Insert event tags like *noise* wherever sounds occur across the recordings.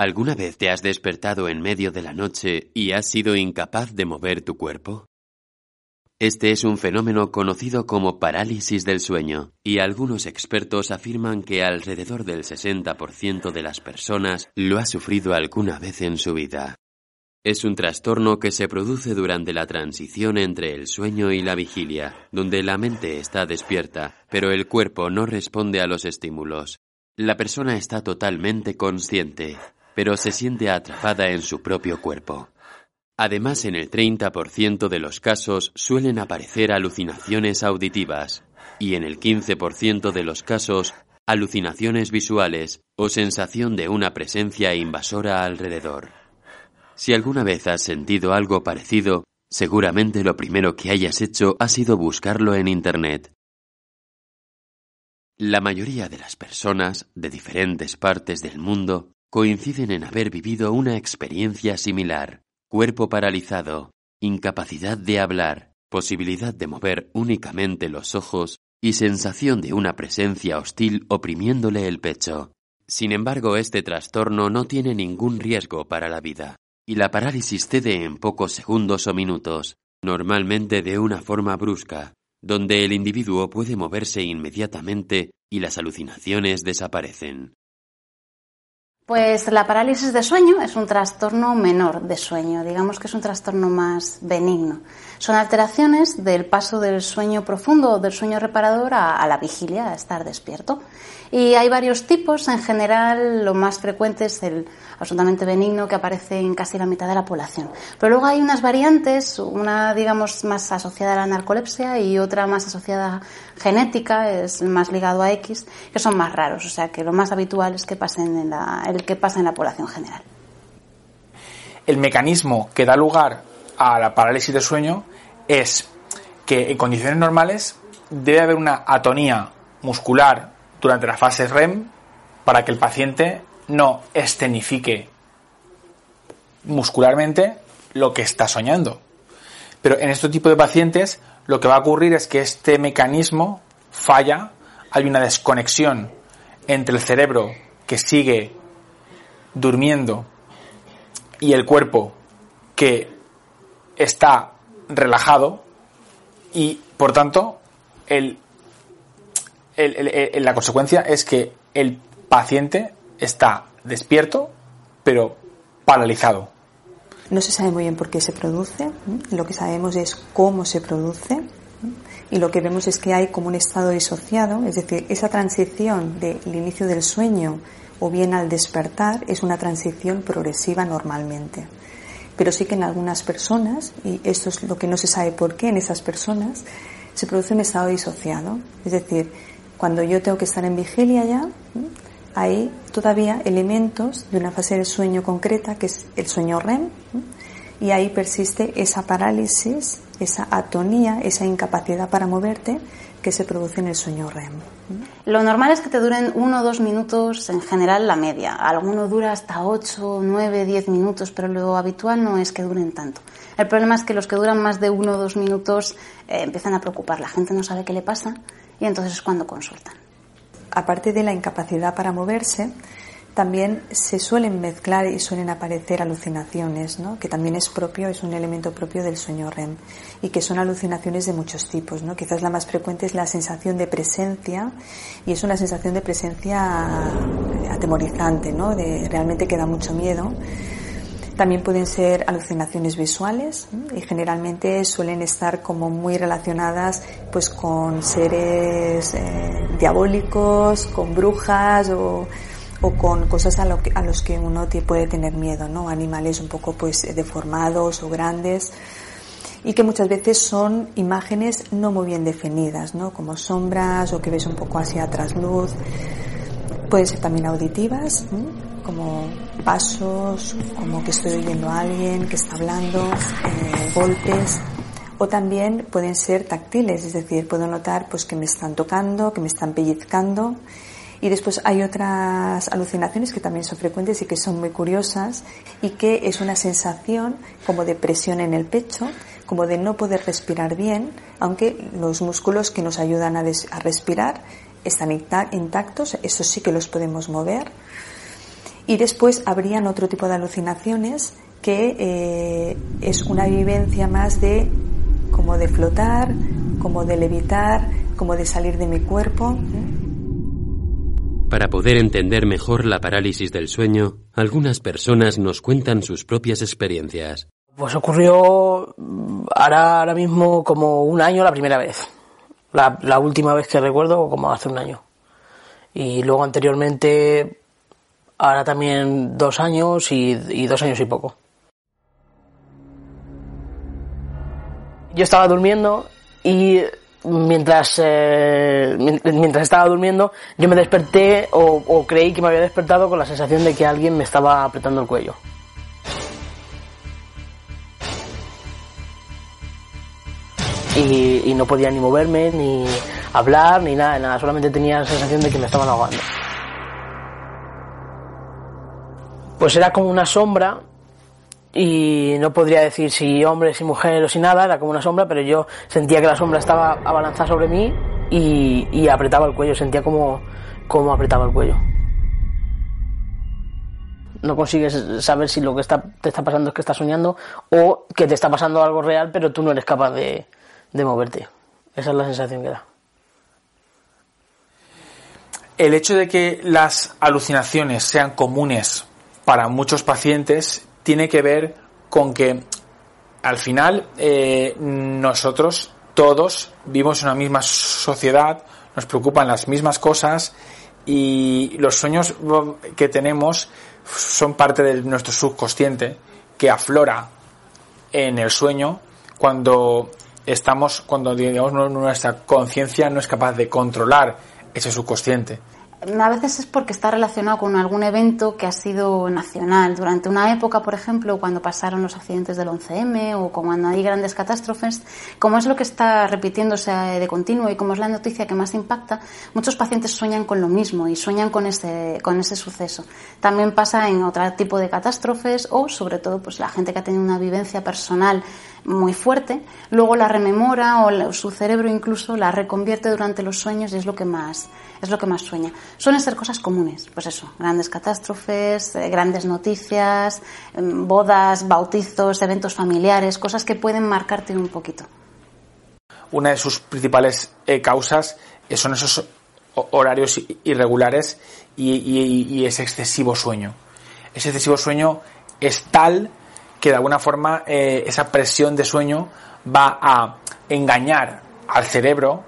¿Alguna vez te has despertado en medio de la noche y has sido incapaz de mover tu cuerpo? Este es un fenómeno conocido como parálisis del sueño, y algunos expertos afirman que alrededor del 60% de las personas lo ha sufrido alguna vez en su vida. Es un trastorno que se produce durante la transición entre el sueño y la vigilia, donde la mente está despierta, pero el cuerpo no responde a los estímulos. La persona está totalmente consciente, pero se siente atrapada en su propio cuerpo. Además, en el 30% de los casos suelen aparecer alucinaciones auditivas y en el 15% de los casos alucinaciones visuales o sensación de una presencia invasora alrededor. Si alguna vez has sentido algo parecido, seguramente lo primero que hayas hecho ha sido buscarlo en Internet. La mayoría de las personas de diferentes partes del mundo coinciden en haber vivido una experiencia similar cuerpo paralizado, incapacidad de hablar, posibilidad de mover únicamente los ojos y sensación de una presencia hostil oprimiéndole el pecho. Sin embargo, este trastorno no tiene ningún riesgo para la vida, y la parálisis cede en pocos segundos o minutos, normalmente de una forma brusca, donde el individuo puede moverse inmediatamente y las alucinaciones desaparecen. Pues la parálisis de sueño es un trastorno menor de sueño, digamos que es un trastorno más benigno. Son alteraciones del paso del sueño profundo o del sueño reparador a, la vigilia, a estar despierto. Y hay varios tipos, en general lo más frecuente es el absolutamente benigno que aparece en casi la mitad de la población. Pero luego hay unas variantes, una digamos más asociada a la narcolepsia y otra más asociada genética, es más ligado a X, que son más raros, o sea que lo más habitual es que pasen en la, el que pasa en la población general. El mecanismo que da lugar a la parálisis de sueño es que en condiciones normales debe haber una atonía muscular durante la fase REM para que el paciente no escenifique muscularmente lo que está soñando. Pero en este tipo de pacientes lo que va a ocurrir es que este mecanismo falla, hay una desconexión entre el cerebro que sigue durmiendo y el cuerpo que está relajado y por tanto el, la consecuencia es que el paciente está despierto, pero paralizado. No se sabe muy bien por qué se produce, lo que sabemos es cómo se produce y lo que vemos es que hay como un estado disociado, es decir, esa transición del inicio del sueño o bien al despertar es una transición progresiva normalmente. Pero sí que en algunas personas, y esto es lo que no se sabe por qué en esas personas, se produce un estado disociado. Es decir, cuando yo tengo que estar en vigilia ya, hay todavía elementos de una fase del sueño concreta, que es el sueño REM, y ahí persiste esa parálisis, esa atonía, esa incapacidad para moverte que se produce en el sueño REM. Lo normal es que te duren uno o dos minutos, en general la media. Alguno dura hasta ocho, nueve, diez minutos, pero lo habitual no es que duren tanto. El problema es que los que duran más de uno o dos minutos eh, empiezan a preocupar. La gente no sabe qué le pasa y entonces es cuando consultan aparte de la incapacidad para moverse, también se suelen mezclar y suelen aparecer alucinaciones, ¿no? que también es propio, es un elemento propio del sueño REM, y que son alucinaciones de muchos tipos. ¿no? Quizás la más frecuente es la sensación de presencia, y es una sensación de presencia atemorizante, ¿no? de, realmente que da mucho miedo también pueden ser alucinaciones visuales y generalmente suelen estar como muy relacionadas pues con seres eh, diabólicos, con brujas o, o con cosas a, lo que, a los que uno puede tener miedo, ¿no? Animales un poco pues deformados o grandes y que muchas veces son imágenes no muy bien definidas, ¿no? Como sombras o que ves un poco hacia atrás luz. Pueden ser también auditivas, como pasos, como que estoy oyendo a alguien que está hablando, eh, golpes, o también pueden ser táctiles, es decir, puedo notar pues que me están tocando, que me están pellizcando. Y después hay otras alucinaciones que también son frecuentes y que son muy curiosas y que es una sensación como de presión en el pecho, como de no poder respirar bien, aunque los músculos que nos ayudan a, respirar están intactos, eso sí que los podemos mover Y después habrían otro tipo de alucinaciones que eh, es una vivencia más de como de flotar, como de levitar, como de salir de mi cuerpo. Para poder entender mejor la parálisis del sueño, algunas personas nos cuentan sus propias experiencias. Pues ocurrió ahora, ahora mismo como un año la primera vez. La, la última vez que recuerdo como hace un año. Y luego anteriormente, ahora también dos años y, y dos años y poco. Yo estaba durmiendo y mientras eh, mientras estaba durmiendo yo me desperté o, creí que me había despertado con la sensación de que alguien me estaba apretando el cuello. Y, y no podía ni moverme, ni hablar, ni nada, nada, solamente tenía la sensación de que me estaban ahogando. Pues era como una sombra y no podría decir si hombre, si mujer o si nada, era como una sombra, pero yo sentía que la sombra estaba abalanzada sobre mí y, y apretaba el cuello, sentía como, apretaba el cuello. No consigues saber si lo que te está pasando es que estás soñando o que te está pasando algo real, pero tú no eres capaz de, de moverte. Esa es la sensación que da. El hecho de que las alucinaciones sean comunes para muchos pacientes tiene que ver con que al final eh, nosotros todos vivimos en una misma sociedad, nos preocupan las mismas cosas y los sueños que tenemos son parte de nuestro subconsciente que aflora en el sueño cuando estamos, cuando digamos nuestra conciencia no es capaz de controlar ese subconsciente a veces es porque está relacionado con algún evento que ha sido nacional. Durante una época, por ejemplo, cuando pasaron los accidentes del 11M o cuando hay grandes catástrofes, como es lo que está repitiéndose de continuo y como es la noticia que más impacta, muchos pacientes sueñan con lo mismo y sueñan con ese, con ese suceso. También pasa en otro tipo de catástrofes o, sobre todo, pues la gente que ha tenido una vivencia personal muy fuerte, luego la rememora o su cerebro incluso la reconvierte durante los sueños y es lo que más es lo que más sueña. Suelen ser cosas comunes, pues eso, grandes catástrofes, eh, grandes noticias, em, bodas, bautizos, eventos familiares, cosas que pueden marcarte un poquito. Una de sus principales eh, causas eh, son esos horarios irregulares y, y ese excesivo sueño. Ese excesivo sueño es tal que de alguna forma eh, esa presión de sueño va a engañar al cerebro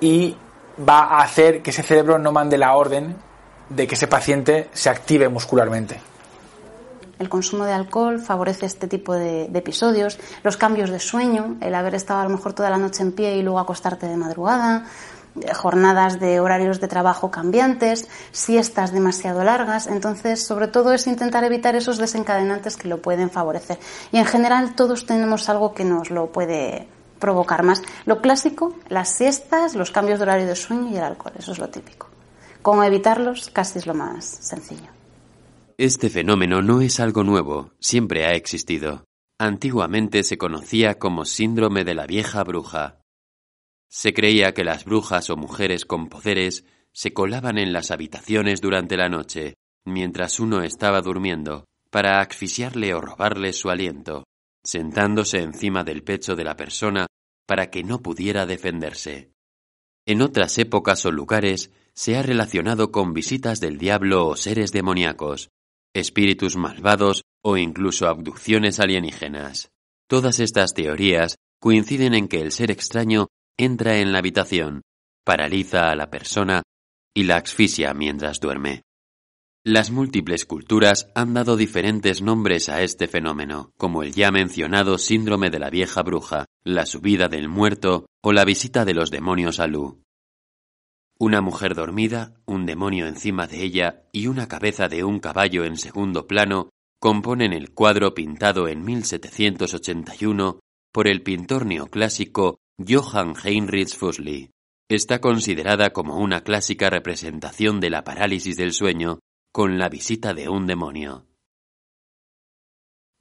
y va a hacer que ese cerebro no mande la orden de que ese paciente se active muscularmente. El consumo de alcohol favorece este tipo de, de, episodios, los cambios de sueño, el haber estado a lo mejor toda la noche en pie y luego acostarte de madrugada, jornadas de horarios de trabajo cambiantes, siestas demasiado largas. Entonces, sobre todo es intentar evitar esos desencadenantes que lo pueden favorecer. Y en general todos tenemos algo que nos lo puede provocar más. Lo clásico, las siestas, los cambios de horario de sueño y el alcohol. Eso es lo típico. Cómo evitarlos casi es lo más sencillo. Este fenómeno no es algo nuevo, siempre ha existido. Antiguamente se conocía como síndrome de la vieja bruja. Se creía que las brujas o mujeres con poderes se colaban en las habitaciones durante la noche, mientras uno estaba durmiendo, para asfixiarle o robarle su aliento, sentándose encima del pecho de la persona para que no pudiera defenderse. En otras épocas o lugares se ha relacionado con visitas del diablo o seres demoníacos, espíritus malvados o incluso abducciones alienígenas. Todas estas teorías coinciden en que el ser extraño entra en la habitación, paraliza a la persona y la asfixia mientras duerme. Las múltiples culturas han dado diferentes nombres a este fenómeno, como el ya mencionado síndrome de la vieja bruja, la subida del muerto o la visita de los demonios a Lu. Una mujer dormida, un demonio encima de ella y una cabeza de un caballo en segundo plano componen el cuadro pintado en 1781 por el pintor neoclásico Johann Heinrich Fusli. Está considerada como una clásica representación de la parálisis del sueño con la visita de un demonio.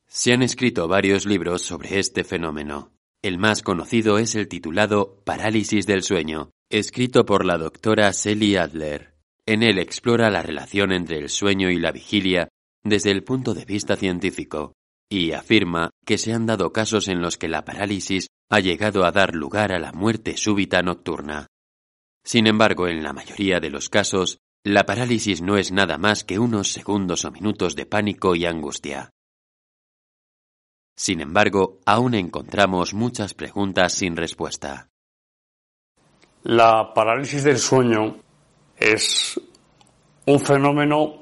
Se han escrito varios libros sobre este fenómeno. El más conocido es el titulado Parálisis del sueño, escrito por la doctora Sally Adler. En él explora la relación entre el sueño y la vigilia desde el punto de vista científico y afirma que se han dado casos en los que la parálisis ha llegado a dar lugar a la muerte súbita nocturna. Sin embargo, en la mayoría de los casos, la parálisis no es nada más que unos segundos o minutos de pánico y angustia. Sin embargo, aún encontramos muchas preguntas sin respuesta. La parálisis del sueño es un fenómeno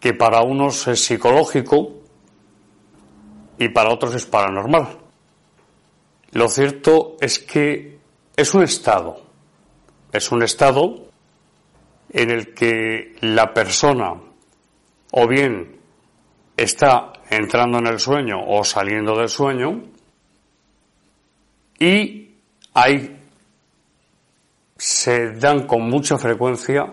que para unos es psicológico y para otros es paranormal. Lo cierto es que es un estado, es un estado en el que la persona o bien está entrando en el sueño o saliendo del sueño y hay se dan con mucha frecuencia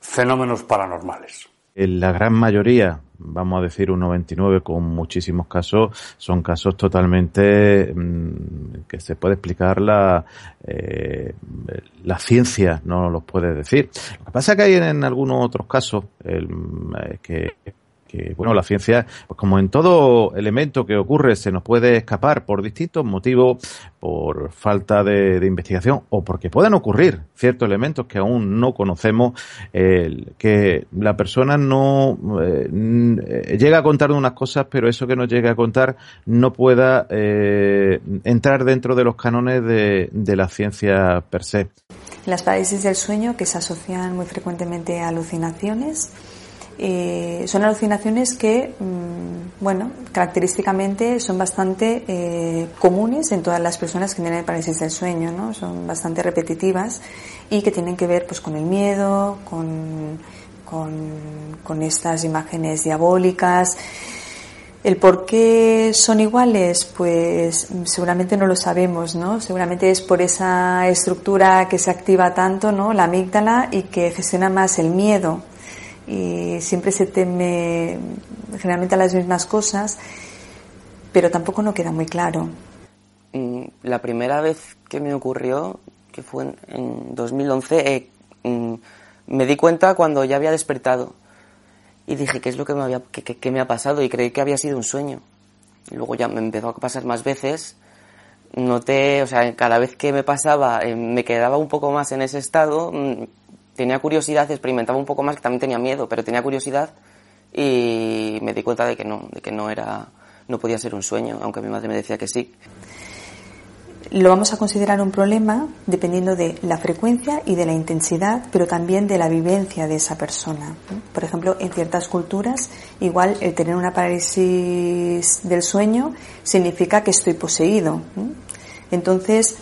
fenómenos paranormales. En la gran mayoría, vamos a decir un 99 con muchísimos casos, son casos totalmente mm, que se puede explicar la, eh, la ciencia, no los puede decir. Lo que pasa es que hay en, algunos otros casos eh, que que bueno, la ciencia, pues como en todo elemento que ocurre, se nos puede escapar por distintos motivos, por falta de, investigación o porque puedan ocurrir ciertos elementos que aún no conocemos, que la persona no eh, llega a contar unas cosas, pero eso que nos llega a contar no pueda eh, entrar dentro de los cánones de, de la ciencia per se. Las parálisis del sueño que se asocian muy frecuentemente a alucinaciones eh, son alucinaciones que, mm, bueno, característicamente son bastante eh, comunes en todas las personas que tienen parálisis del sueño, ¿no? Son bastante repetitivas y que tienen que ver, pues, con el miedo, con, con, estas imágenes diabólicas. El por qué son iguales, pues seguramente no lo sabemos, ¿no? Seguramente es por esa estructura que se activa tanto, ¿no? La amígdala y que gestiona más el miedo y siempre se teme generalmente a las mismas cosas, pero tampoco no queda muy claro. Mm, la primera vez que me ocurrió, que fue en, 2011, eh, mm, me di cuenta cuando ya había despertado y dije, ¿qué es lo que me, había, me ha pasado? Y creí que había sido un sueño. luego ya me empezó a pasar más veces. Noté, o sea, cada vez que me pasaba, eh, me quedaba un poco más en ese estado, mm, tenía curiosidad, experimentaba un poco más, que también tenía miedo, pero tenía curiosidad y me di cuenta de que no, de que no era, no podía ser un sueño, aunque mi madre me decía que sí. Lo vamos a considerar un problema dependiendo de la frecuencia y de la intensidad, pero también de la vivencia de esa persona. Por ejemplo, en ciertas culturas, igual el tener una parálisis del sueño significa que estoy poseído. Entonces,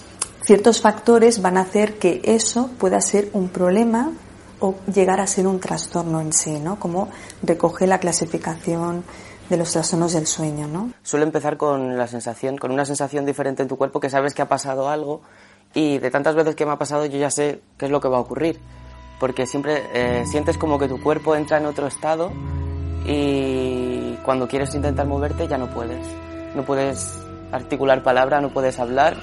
ciertos factores van a hacer que eso pueda ser un problema o llegar a ser un trastorno en sí, ¿no? Como recoge la clasificación de los trastornos del sueño, ¿no? Suele empezar con la sensación, con una sensación diferente en tu cuerpo que sabes que ha pasado algo y de tantas veces que me ha pasado yo ya sé qué es lo que va a ocurrir, porque siempre eh, sientes como que tu cuerpo entra en otro estado y cuando quieres intentar moverte ya no puedes, no puedes articular palabra, no puedes hablar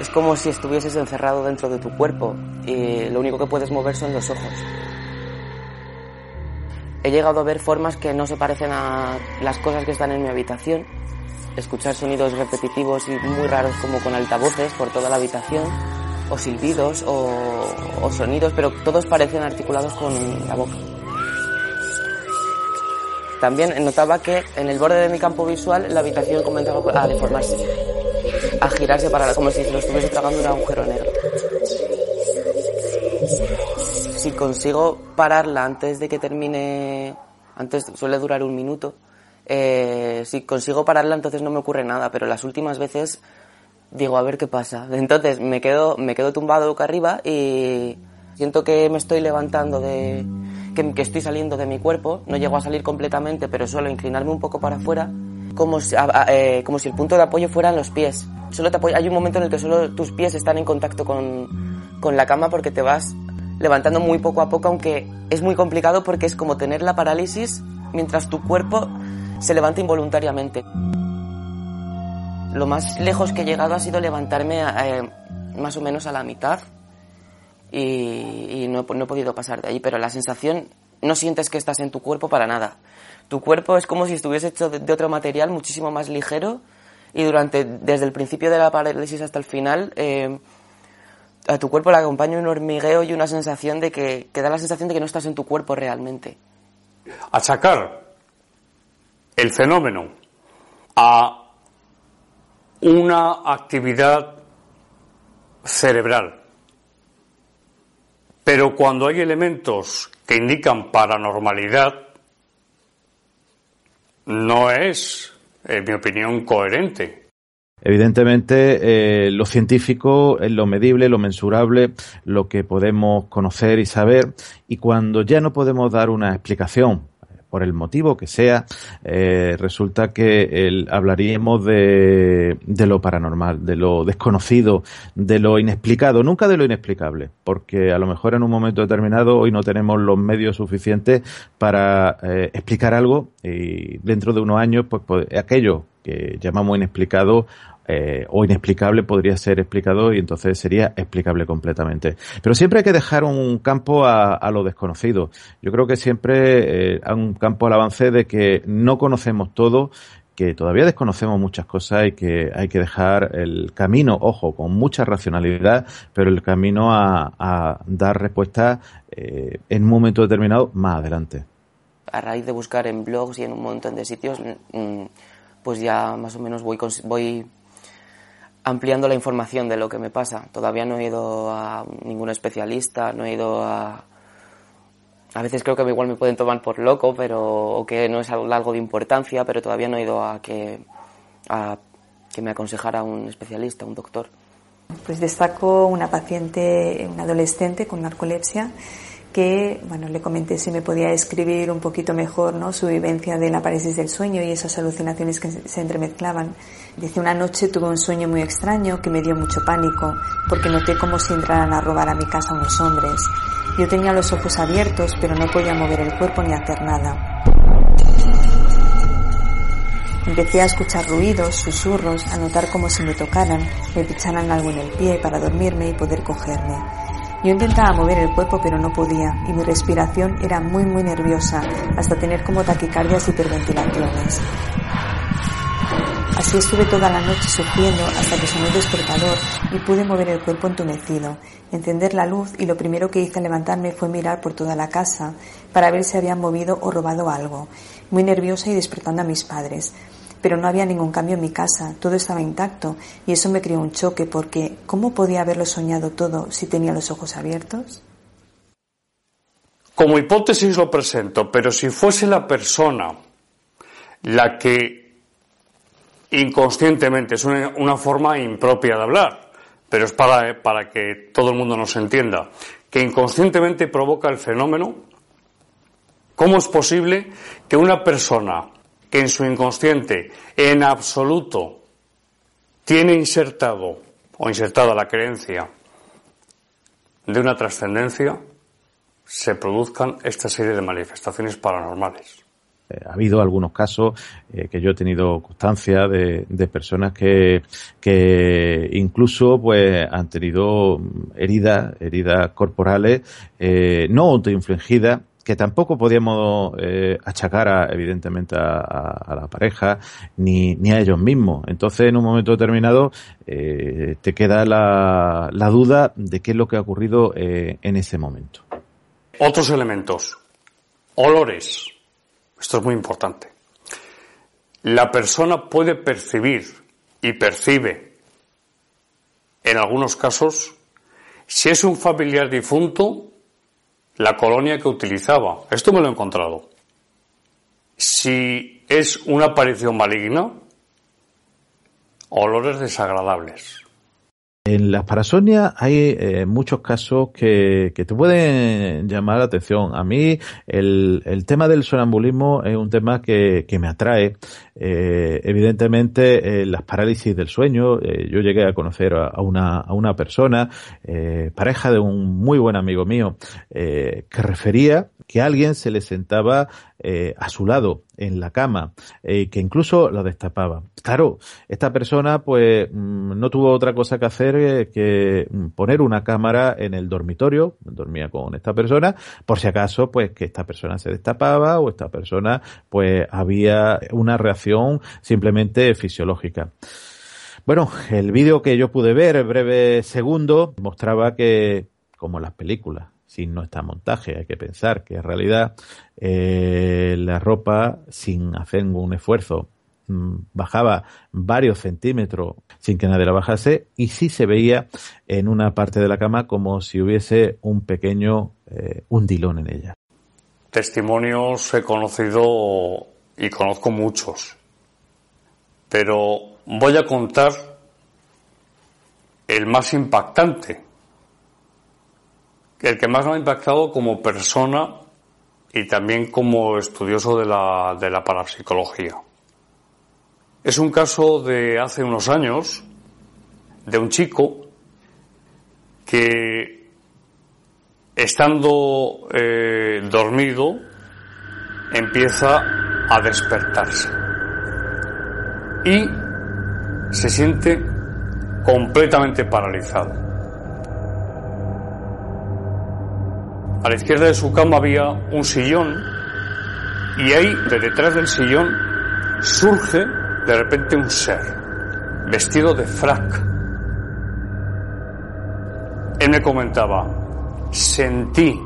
es como si estuvieses encerrado dentro de tu cuerpo y lo único que puedes mover son los ojos. He llegado a ver formas que no se parecen a las cosas que están en mi habitación, escuchar sonidos repetitivos y muy raros como con altavoces por toda la habitación, o silbidos o, sonidos, pero todos parecen articulados con la boca. También notaba que en el borde de mi campo visual la habitación comenzaba a deformarse a girarse para como si lo estuviese tragando un agujero negro. Si consigo pararla antes de que termine, antes suele durar un minuto, eh, si consigo pararla entonces no me ocurre nada, pero las últimas veces digo a ver qué pasa. *laughs* Entonces me quedo, me quedo tumbado boca arriba y siento que me estoy levantando de, que, que estoy saliendo de mi cuerpo, no llego a salir completamente, pero suelo inclinarme un poco para afuera como si, eh, como si el punto de apoyo fueran los pies. Solo te hay un momento en el que solo tus pies están en contacto con, con la cama porque te vas levantando muy poco a poco, aunque es muy complicado porque es como tener la parálisis mientras tu cuerpo se levanta involuntariamente. Lo más lejos que he llegado ha sido levantarme eh, más o menos a la mitad, y, no, no he podido pasar de ahí, pero la sensación no sientes que estás en tu cuerpo para nada. Tu cuerpo es como si estuviese hecho de, otro material muchísimo más ligero y durante desde el principio de la parálisis hasta el final eh, a tu cuerpo le acompaña un hormigueo y una sensación de que, da la sensación de que no estás en tu cuerpo realmente. Achacar el fenómeno a una actividad cerebral pero cuando hay elementos que indican paranormalidad, no es, en mi opinión, coherente. Evidentemente, eh, lo científico es lo medible, lo mensurable, lo que podemos conocer y saber, y cuando ya no podemos dar una explicación por el motivo que sea, eh, resulta que el, hablaríamos de, lo paranormal, de lo desconocido, de lo inexplicado, nunca de lo inexplicable, porque a lo mejor en un momento determinado hoy no tenemos los medios suficientes para eh, explicar algo y dentro de unos años, pues, pues aquello que llamamos inexplicado eh, o inexplicable podría ser explicado y entonces sería explicable completamente. Pero siempre hay que dejar un campo a, lo desconocido. Yo creo que siempre eh, un campo al avance de que no conocemos todo, que todavía desconocemos muchas cosas y que hay que dejar el camino, ojo, con mucha racionalidad, pero el camino a, dar respuesta eh, en un momento determinado más adelante. A raíz de buscar en blogs y en un montón de sitios, mm, pues ya más o menos voy, voy ampliando la información de lo que me pasa. Todavía no he ido a ningún especialista, no he ido a... A veces creo que igual me pueden tomar por loco, pero o que no es algo de importancia, pero todavía no he ido a que, a que me aconsejara un especialista, un doctor. Pues destaco una paciente, una adolescente con narcolepsia, que bueno, le comenté si me podía escribir un poquito mejor ¿no? su vivencia de la parálisis del sueño y esas alucinaciones que se entremezclaban. Dice, una noche tuve un sueño muy extraño que me dio mucho pánico porque noté como si entraran a robar a mi casa unos hombres. Yo tenía los ojos abiertos pero no podía mover el cuerpo ni hacer nada. Empecé a escuchar ruidos, susurros, a notar como si me tocaran, me picharan algo en el pie para dormirme y poder cogerme. Yo intentaba mover el cuerpo pero no podía y mi respiración era muy muy nerviosa hasta tener como taquicardias y hiperventilaciones. Así estuve toda la noche sufriendo hasta que sonó el despertador y pude mover el cuerpo entumecido, encender la luz y lo primero que hice al levantarme fue mirar por toda la casa para ver si habían movido o robado algo, muy nerviosa y despertando a mis padres, pero no había ningún cambio en mi casa, todo estaba intacto y eso me creó un choque porque ¿cómo podía haberlo soñado todo si tenía los ojos abiertos? Como hipótesis lo presento, pero si fuese la persona la que inconscientemente es una, forma impropia de hablar, pero es para, para que todo el mundo nos entienda, que inconscientemente provoca el fenómeno, ¿cómo es posible que una persona que en su inconsciente en absoluto tiene insertado o insertada la creencia de una trascendencia, se produzcan esta serie de manifestaciones paranormales. Eh, ha habido algunos casos eh, que yo he tenido constancia de, personas que, que incluso pues han tenido heridas, heridas corporales eh, no autoinfligidas que tampoco podíamos eh, achacar a, evidentemente a, la pareja ni, ni, a ellos mismos. Entonces, en un momento determinado, eh, te queda la, la, duda de qué es lo que ha ocurrido eh, en ese momento. Otros elementos. Olores. Esto es muy importante. La persona puede percibir y percibe, en algunos casos, si es un familiar difunto, la colonia que utilizaba. Esto me lo he encontrado. Si es una aparición maligna, olores desagradables. En las parasonias hay eh, muchos casos que, te pueden llamar la atención. A mí el, tema del sonambulismo es un tema que, me atrae. Eh, evidentemente eh, las parálisis del sueño, eh, yo llegué a conocer a, una, persona, eh, pareja de un muy buen amigo mío, que refería que alguien se le sentaba eh, a su lado en la cama y que incluso la destapaba. Claro, esta persona pues mm, no tuvo otra cosa que hacer eh, que poner una cámara en el dormitorio, dormía con esta persona, por si acaso, pues que esta persona se destapaba o esta persona, pues había una reacción simplemente fisiológica. Bueno, el vídeo que yo pude ver, breve segundo, mostraba que, como las películas, sin no está montaje, hay que pensar que en realidad eh, la ropa, sin hacer ningún esfuerzo, bajaba varios centímetros sin que nadie la bajase y sí se veía en una parte de la cama como si hubiese un pequeño eh, hundilón en ella. Testimonios he conocido y conozco muchos, pero voy a contar el más impactante, el que más me ha impactado como persona y también como estudioso de la, de la parapsicología. Es un caso de hace unos años de un chico que estando eh, dormido empieza a despertarse y se siente completamente paralizado. A la izquierda de su cama había un sillón y ahí, de detrás del sillón, surge de repente un ser, vestido de frac. Él me comentaba, sentí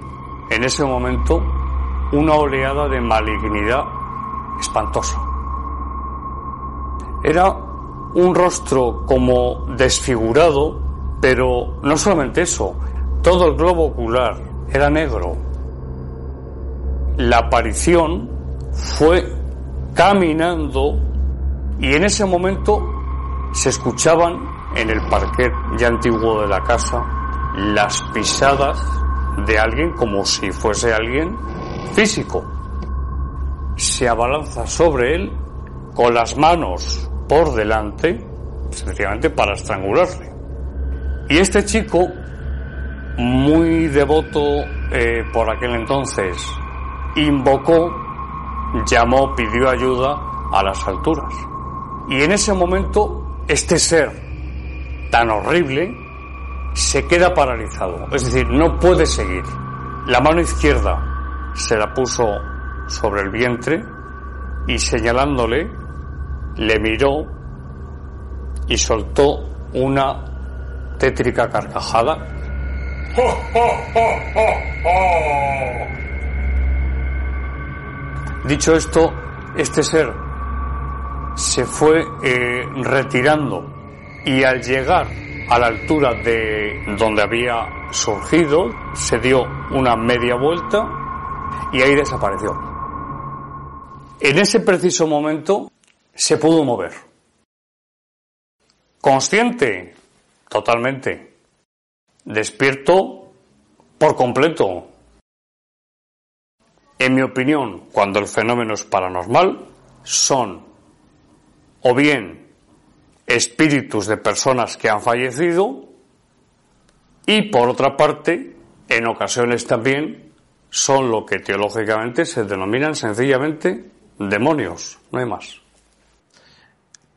en ese momento una oleada de malignidad espantosa. Era un rostro como desfigurado, pero no solamente eso, todo el globo ocular era negro. La aparición fue caminando y en ese momento se escuchaban en el parquet ya antiguo de la casa las pisadas de alguien como si fuese alguien físico. Se abalanza sobre él con las manos por delante, sencillamente para estrangularle. Y este chico, muy devoto eh, por aquel entonces, invocó, llamó, pidió ayuda a las alturas. Y en ese momento, este ser tan horrible se queda paralizado, es decir, no puede seguir. La mano izquierda se la puso sobre el vientre y señalándole le miró y soltó una tétrica carcajada. Dicho esto, este ser se fue eh, retirando y al llegar a la altura de donde había surgido se dio una media vuelta y ahí desapareció. En ese preciso momento se pudo mover. Consciente, totalmente. Despierto por completo. En mi opinión, cuando el fenómeno es paranormal, son o bien espíritus de personas que han fallecido y por otra parte, en ocasiones también son lo que teológicamente se denominan sencillamente demonios, no hay más.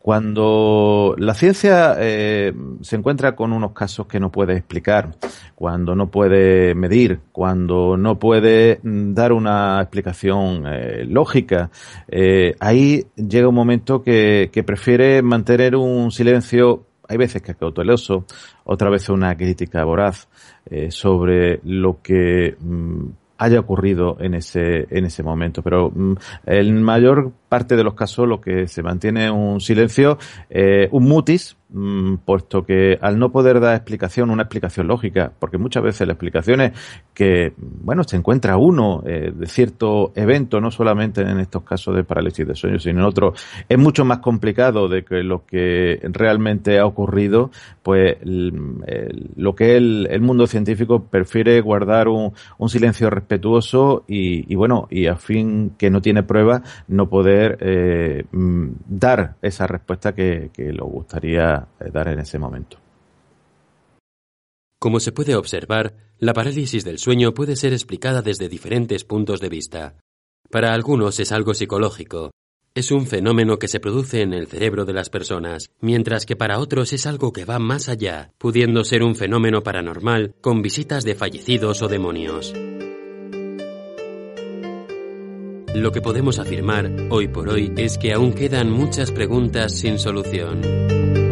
Cuando la ciencia eh, se encuentra con unos casos que no puede explicar, cuando no puede medir, cuando no puede mm, dar una explicación eh, lógica, eh, ahí llega un momento que, prefiere mantener un silencio hay veces que es cauteloso, otra vez una crítica voraz sobre lo que mm, haya ocurrido en ese, en ese momento. Pero mm, en mayor parte de los casos lo que se mantiene es un silencio, eh, un mutis, mm, puesto que al no poder dar explicación, una explicación lógica, porque muchas veces la explicación es que, bueno, se encuentra uno eh, de cierto evento, no solamente en estos casos de parálisis de sueño, sino en otros, es mucho más complicado de que lo que realmente ha ocurrido, pues lo que el, mundo científico prefiere guardar un, un silencio respetuoso y, bueno, y a fin que no tiene pruebas, no poder eh, mm, dar esa respuesta que, que le gustaría eh, dar en ese momento. Como se puede observar, la parálisis del sueño puede ser explicada desde diferentes puntos de vista. Para algunos es algo psicológico, es un fenómeno que se produce en el cerebro de las personas, mientras que para otros es algo que va más allá, pudiendo ser un fenómeno paranormal con visitas de fallecidos o demonios. Lo que podemos afirmar hoy por hoy es que aún quedan muchas preguntas sin solución.